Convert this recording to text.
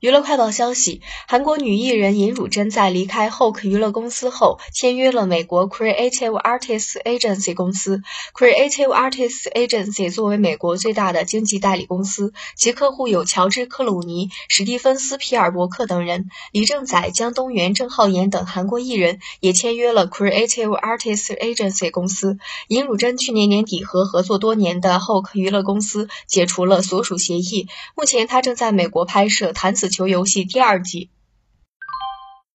娱乐快报消息，韩国女艺人尹汝贞在离开 HOK 娱乐公司后，签约了美国 Creative Artists Agency 公司。Creative Artists Agency 作为美国最大的经纪代理公司，其客户有乔治·克鲁尼、史蒂芬斯·皮尔伯克等人，李正宰、姜东元、郑浩妍等韩国艺人也签约了 Creative Artists Agency 公司。尹汝贞去年年底和合作多年的 HOK 娱乐公司解除了所属协议，目前她正在美国拍摄《弹子》。球游戏第二季。